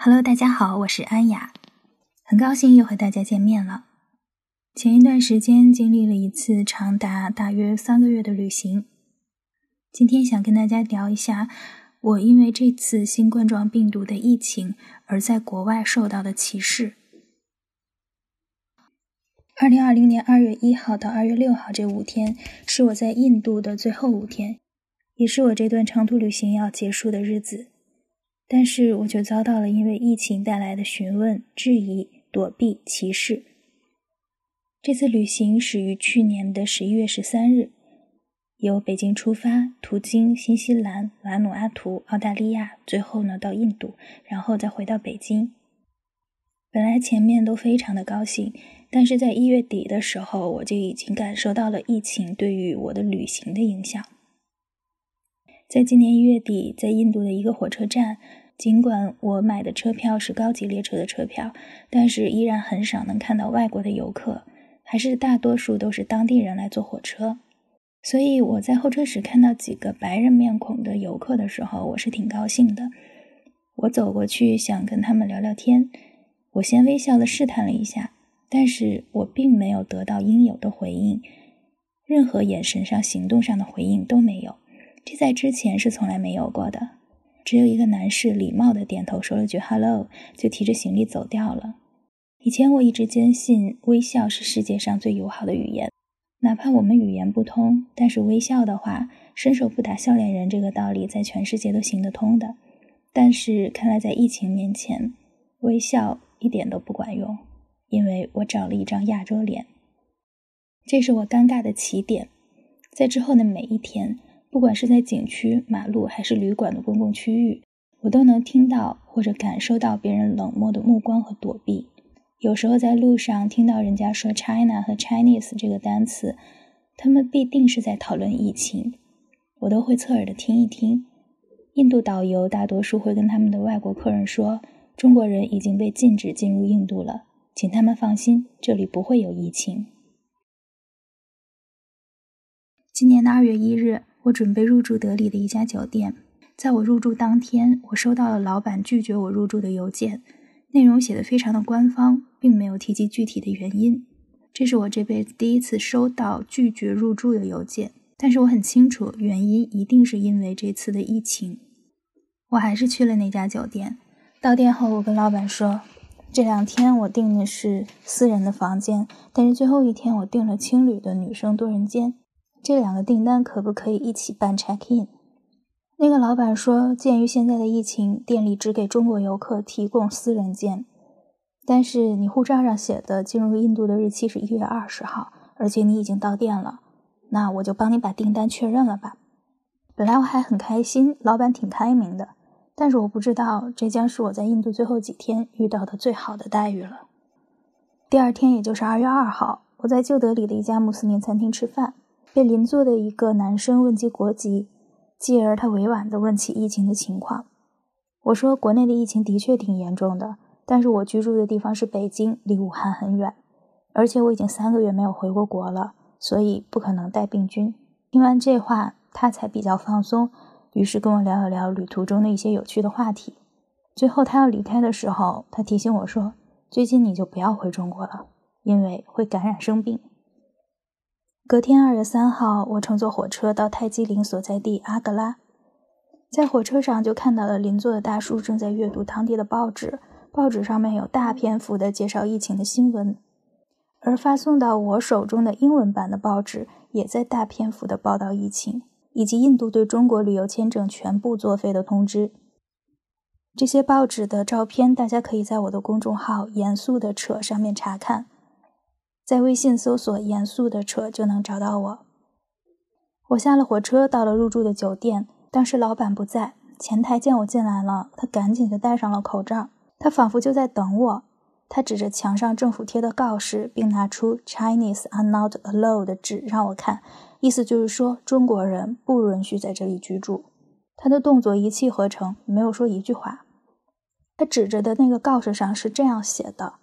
Hello，大家好，我是安雅，很高兴又和大家见面了。前一段时间经历了一次长达大约三个月的旅行，今天想跟大家聊一下我因为这次新冠状病毒的疫情而在国外受到的歧视。二零二零年二月一号到二月六号这五天是我在印度的最后五天，也是我这段长途旅行要结束的日子。但是我却遭到了因为疫情带来的询问、质疑、躲避、歧视。这次旅行始于去年的十一月十三日，由北京出发，途经新西兰、瓦努阿图、澳大利亚，最后呢到印度，然后再回到北京。本来前面都非常的高兴，但是在一月底的时候，我就已经感受到了疫情对于我的旅行的影响。在今年一月底，在印度的一个火车站，尽管我买的车票是高级列车的车票，但是依然很少能看到外国的游客，还是大多数都是当地人来坐火车。所以我在候车室看到几个白人面孔的游客的时候，我是挺高兴的。我走过去想跟他们聊聊天，我先微笑的试探了一下，但是我并没有得到应有的回应，任何眼神上、行动上的回应都没有。这在之前是从来没有过的，只有一个男士礼貌的点头说了句 “hello”，就提着行李走掉了。以前我一直坚信微笑是世界上最友好的语言，哪怕我们语言不通，但是微笑的话，伸手不打笑脸人这个道理在全世界都行得通的。但是看来在疫情面前，微笑一点都不管用，因为我长了一张亚洲脸。这是我尴尬的起点，在之后的每一天。不管是在景区、马路还是旅馆的公共区域，我都能听到或者感受到别人冷漠的目光和躲避。有时候在路上听到人家说 “China” 和 “Chinese” 这个单词，他们必定是在讨论疫情，我都会侧耳的听一听。印度导游大多数会跟他们的外国客人说：“中国人已经被禁止进入印度了，请他们放心，这里不会有疫情。”今年的二月一日。我准备入住德里的一家酒店，在我入住当天，我收到了老板拒绝我入住的邮件，内容写的非常的官方，并没有提及具体的原因。这是我这辈子第一次收到拒绝入住的邮件，但是我很清楚原因一定是因为这次的疫情。我还是去了那家酒店，到店后我跟老板说，这两天我订的是私人的房间，但是最后一天我订了青旅的女生多人间。这两个订单可不可以一起办 check in？那个老板说，鉴于现在的疫情，店里只给中国游客提供私人间。但是你护照上写的进入印度的日期是一月二十号，而且你已经到店了，那我就帮你把订单确认了吧。本来我还很开心，老板挺开明的，但是我不知道这将是我在印度最后几天遇到的最好的待遇了。第二天，也就是二月二号，我在旧德里的一家穆斯林餐厅吃饭。被邻座的一个男生问及国籍，继而他委婉地问起疫情的情况。我说：“国内的疫情的确挺严重的，但是我居住的地方是北京，离武汉很远，而且我已经三个月没有回过国了，所以不可能带病菌。”听完这话，他才比较放松，于是跟我聊一聊旅途中的一些有趣的话题。最后他要离开的时候，他提醒我说：“最近你就不要回中国了，因为会感染生病。”隔天二月三号，我乘坐火车到泰姬陵所在地阿格拉，在火车上就看到了邻座的大叔正在阅读当地的报纸，报纸上面有大篇幅的介绍疫情的新闻，而发送到我手中的英文版的报纸也在大篇幅的报道疫情，以及印度对中国旅游签证全部作废的通知。这些报纸的照片，大家可以在我的公众号“严肃的扯”上面查看。在微信搜索“严肃的车”就能找到我。我下了火车，到了入住的酒店。当时老板不在，前台见我进来了，他赶紧就戴上了口罩。他仿佛就在等我。他指着墙上政府贴的告示，并拿出 “Chinese are not allowed” 的纸让我看，意思就是说中国人不允许在这里居住。他的动作一气呵成，没有说一句话。他指着的那个告示上是这样写的。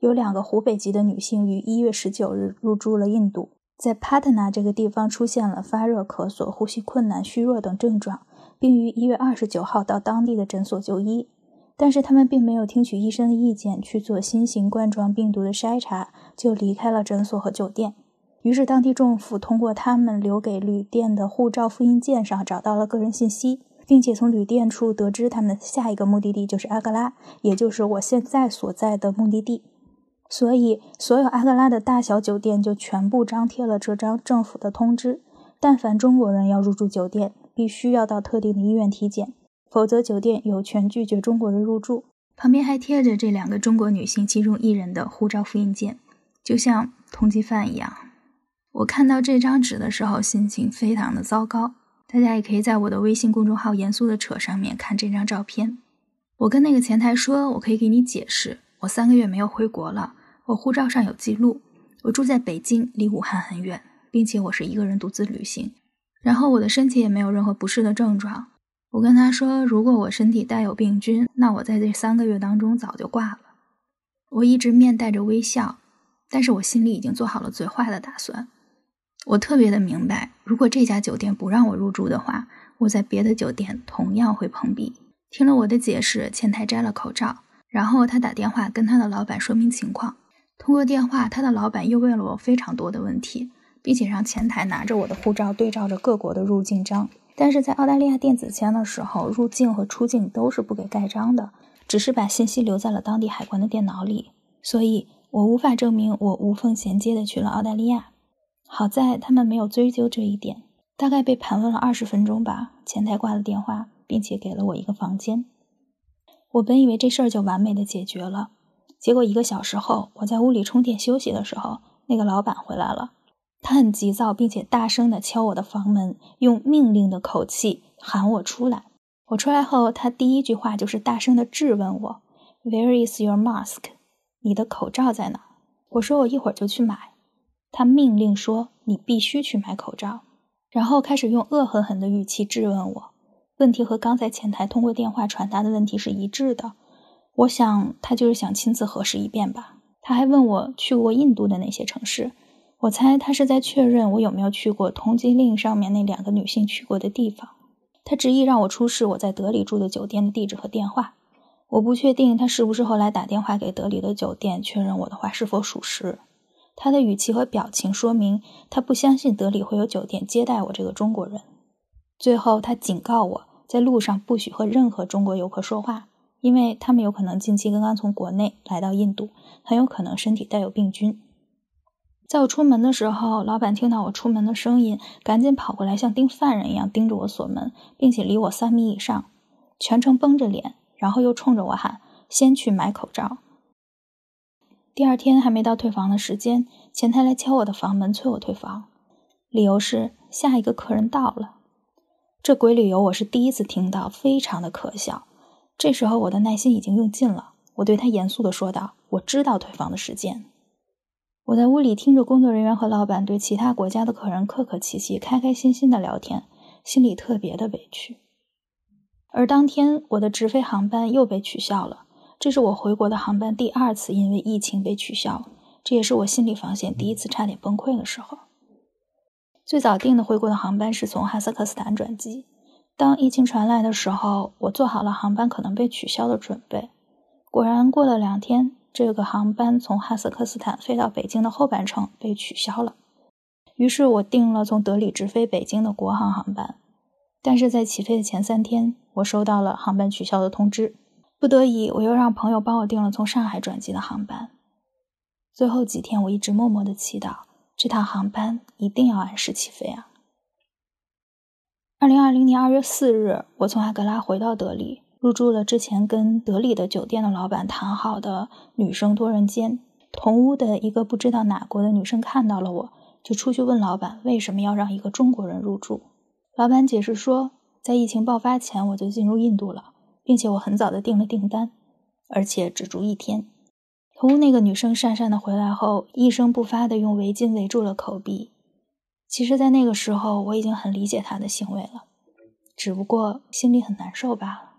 有两个湖北籍的女性于一月十九日入住了印度，在帕特纳这个地方出现了发热、咳嗽、呼吸困难、虚弱等症状，并于一月二十九号到当地的诊所就医。但是他们并没有听取医生的意见去做新型冠状病毒的筛查，就离开了诊所和酒店。于是当地政府通过他们留给旅店的护照复印件上找到了个人信息，并且从旅店处得知他们下一个目的地就是阿格拉，也就是我现在所在的目的地。所以，所有阿格拉的大小酒店就全部张贴了这张政府的通知：但凡中国人要入住酒店，必须要到特定的医院体检。否则，酒店有权拒绝中国人入住。旁边还贴着这两个中国女性其中一人的护照复印件，就像通缉犯一样。我看到这张纸的时候，心情非常的糟糕。大家也可以在我的微信公众号“严肃的扯”上面看这张照片。我跟那个前台说，我可以给你解释，我三个月没有回国了，我护照上有记录，我住在北京，离武汉很远，并且我是一个人独自旅行，然后我的身体也没有任何不适的症状。我跟他说，如果我身体带有病菌，那我在这三个月当中早就挂了。我一直面带着微笑，但是我心里已经做好了最坏的打算。我特别的明白，如果这家酒店不让我入住的话，我在别的酒店同样会碰壁。听了我的解释，前台摘了口罩，然后他打电话跟他的老板说明情况。通过电话，他的老板又问了我非常多的问题，并且让前台拿着我的护照对照着各国的入境章。但是在澳大利亚电子签的时候，入境和出境都是不给盖章的，只是把信息留在了当地海关的电脑里，所以我无法证明我无缝衔接的去了澳大利亚。好在他们没有追究这一点，大概被盘问了二十分钟吧，前台挂了电话，并且给了我一个房间。我本以为这事儿就完美的解决了，结果一个小时后，我在屋里充电休息的时候，那个老板回来了。他很急躁，并且大声地敲我的房门，用命令的口气喊我出来。我出来后，他第一句话就是大声地质问我：“Where is your mask？你的口罩在哪？”我说：“我一会儿就去买。”他命令说：“你必须去买口罩。”然后开始用恶狠狠的语气质问我，问题和刚才前台通过电话传达的问题是一致的。我想他就是想亲自核实一遍吧。他还问我去过印度的那些城市。我猜他是在确认我有没有去过通缉令上面那两个女性去过的地方。他执意让我出示我在德里住的酒店的地址和电话。我不确定他是不是后来打电话给德里的酒店确认我的话是否属实。他的语气和表情说明他不相信德里会有酒店接待我这个中国人。最后，他警告我在路上不许和任何中国游客说话，因为他们有可能近期刚刚从国内来到印度，很有可能身体带有病菌。在我出门的时候，老板听到我出门的声音，赶紧跑过来，像盯犯人一样盯着我锁门，并且离我三米以上，全程绷着脸，然后又冲着我喊：“先去买口罩。”第二天还没到退房的时间，前台来敲我的房门，催我退房，理由是下一个客人到了。这鬼理由我是第一次听到，非常的可笑。这时候我的耐心已经用尽了，我对他严肃地说道：“我知道退房的时间。”我在屋里听着工作人员和老板对其他国家的客人客客气气、开开心心的聊天，心里特别的委屈。而当天我的直飞航班又被取消了，这是我回国的航班第二次因为疫情被取消，这也是我心理防线第一次差点崩溃的时候。最早订的回国的航班是从哈萨克斯坦转机，当疫情传来的时候，我做好了航班可能被取消的准备。果然，过了两天。这个航班从哈萨克斯坦飞到北京的后半程被取消了，于是我订了从德里直飞北京的国航航班。但是在起飞的前三天，我收到了航班取消的通知，不得已，我又让朋友帮我订了从上海转机的航班。最后几天，我一直默默的祈祷，这趟航班一定要按时起飞啊！二零二零年二月四日，我从阿格拉回到德里。入住了之前跟德里的酒店的老板谈好的女生多人间，同屋的一个不知道哪国的女生看到了我，就出去问老板为什么要让一个中国人入住。老板解释说，在疫情爆发前我就进入印度了，并且我很早的订了订单，而且只住一天。同屋那个女生讪讪的回来后，一声不发的用围巾围住了口鼻。其实，在那个时候我已经很理解他的行为了，只不过心里很难受罢了。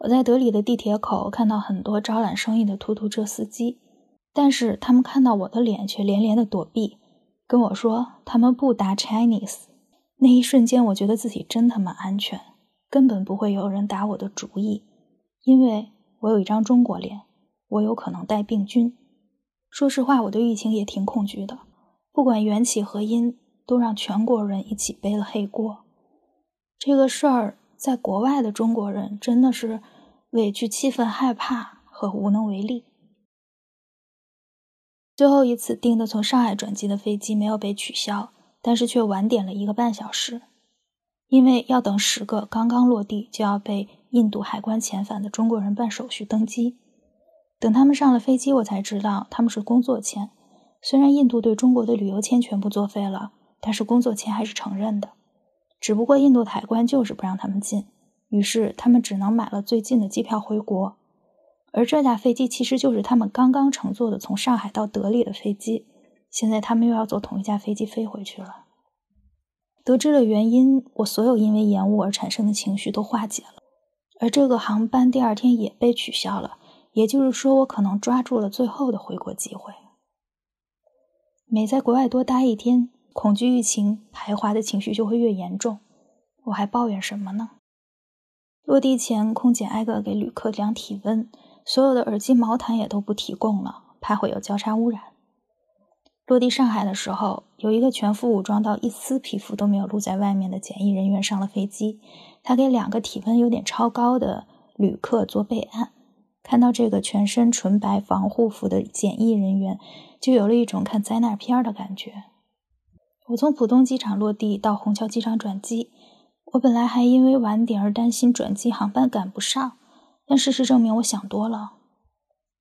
我在德里的地铁口看到很多招揽生意的突突车司机，但是他们看到我的脸却连连的躲避，跟我说他们不打 Chinese。那一瞬间，我觉得自己真他妈安全，根本不会有人打我的主意。因为我有一张中国脸，我有可能带病菌。说实话，我对疫情也挺恐惧的，不管缘起何因，都让全国人一起背了黑锅。这个事儿，在国外的中国人真的是委屈、气愤、害怕和无能为力。最后一次订的从上海转机的飞机没有被取消，但是却晚点了一个半小时，因为要等十个刚刚落地就要被印度海关遣返的中国人办手续登机。等他们上了飞机，我才知道他们是工作签。虽然印度对中国的旅游签全部作废了，但是工作签还是承认的。只不过印度海关就是不让他们进，于是他们只能买了最近的机票回国。而这架飞机其实就是他们刚刚乘坐的从上海到德里的飞机，现在他们又要坐同一架飞机飞回去了。得知了原因，我所有因为延误而产生的情绪都化解了。而这个航班第二天也被取消了，也就是说，我可能抓住了最后的回国机会。每在国外多待一天，恐惧疫情徘徊的情绪就会越严重。我还抱怨什么呢？落地前，空姐挨个给旅客量体温。所有的耳机、毛毯也都不提供了，怕会有交叉污染。落地上海的时候，有一个全副武装到一丝皮肤都没有露在外面的检疫人员上了飞机，他给两个体温有点超高的旅客做备案。看到这个全身纯白防护服的检疫人员，就有了一种看灾难片的感觉。我从浦东机场落地到虹桥机场转机，我本来还因为晚点而担心转机航班赶不上。但事实证明，我想多了。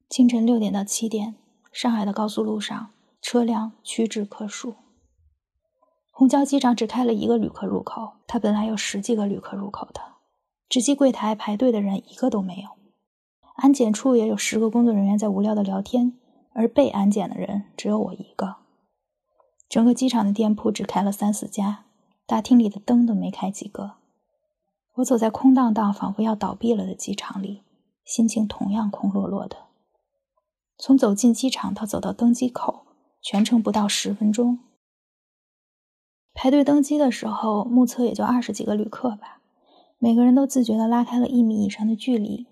清晨六点到七点，上海的高速路上车辆屈指可数。虹桥机场只开了一个旅客入口，它本来有十几个旅客入口的，值机柜台排队的人一个都没有。安检处也有十个工作人员在无聊的聊天，而被安检的人只有我一个。整个机场的店铺只开了三四家，大厅里的灯都没开几个。我走在空荡荡、仿佛要倒闭了的机场里，心情同样空落落的。从走进机场到走到登机口，全程不到十分钟。排队登机的时候，目测也就二十几个旅客吧，每个人都自觉地拉开了一米以上的距离。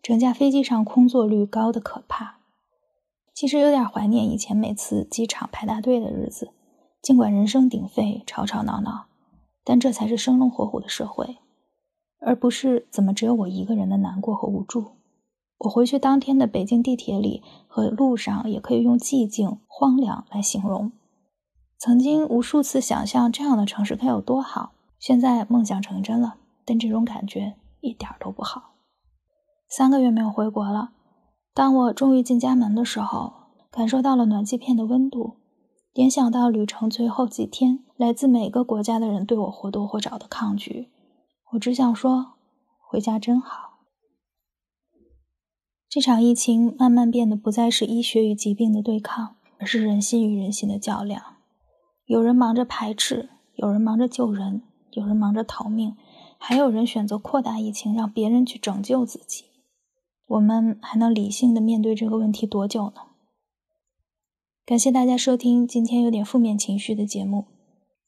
整架飞机上空座率高的可怕。其实有点怀念以前每次机场排大队的日子，尽管人声鼎沸、吵吵闹闹，但这才是生龙活虎的社会。而不是怎么只有我一个人的难过和无助。我回去当天的北京地铁里和路上，也可以用寂静、荒凉来形容。曾经无数次想象这样的城市该有多好，现在梦想成真了，但这种感觉一点都不好。三个月没有回国了，当我终于进家门的时候，感受到了暖气片的温度，联想到旅程最后几天，来自每个国家的人对我或多或少的抗拒。我只想说，回家真好。这场疫情慢慢变得不再是医学与疾病的对抗，而是人心与人心的较量。有人忙着排斥，有人忙着救人，有人忙着逃命，还有人选择扩大疫情，让别人去拯救自己。我们还能理性的面对这个问题多久呢？感谢大家收听今天有点负面情绪的节目，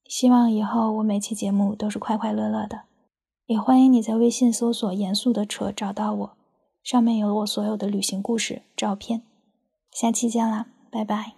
希望以后我每期节目都是快快乐乐的。也欢迎你在微信搜索“严肃的扯”找到我，上面有我所有的旅行故事、照片。下期见啦，拜拜。